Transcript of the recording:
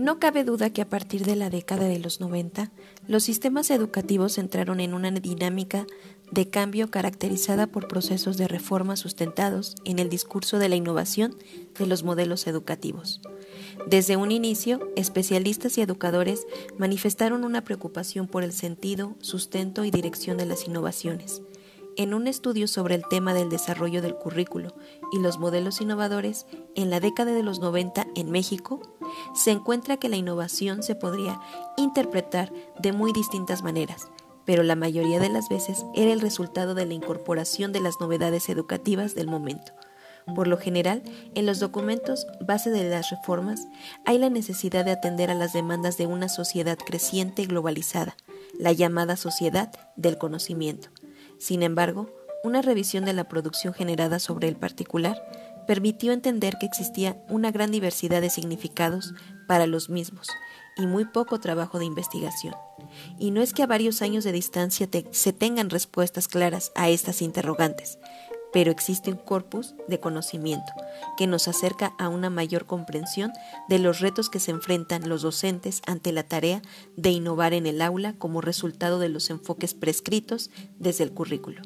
No cabe duda que a partir de la década de los 90, los sistemas educativos entraron en una dinámica de cambio caracterizada por procesos de reforma sustentados en el discurso de la innovación de los modelos educativos. Desde un inicio, especialistas y educadores manifestaron una preocupación por el sentido, sustento y dirección de las innovaciones en un estudio sobre el tema del desarrollo del currículo y los modelos innovadores en la década de los 90 en México, se encuentra que la innovación se podría interpretar de muy distintas maneras, pero la mayoría de las veces era el resultado de la incorporación de las novedades educativas del momento. Por lo general, en los documentos base de las reformas hay la necesidad de atender a las demandas de una sociedad creciente y globalizada, la llamada sociedad del conocimiento sin embargo, una revisión de la producción generada sobre el particular permitió entender que existía una gran diversidad de significados para los mismos y muy poco trabajo de investigación. Y no es que a varios años de distancia se tengan respuestas claras a estas interrogantes, pero existe un corpus de conocimiento que nos acerca a una mayor comprensión de los retos que se enfrentan los docentes ante la tarea de innovar en el aula como resultado de los enfoques prescritos desde el currículo.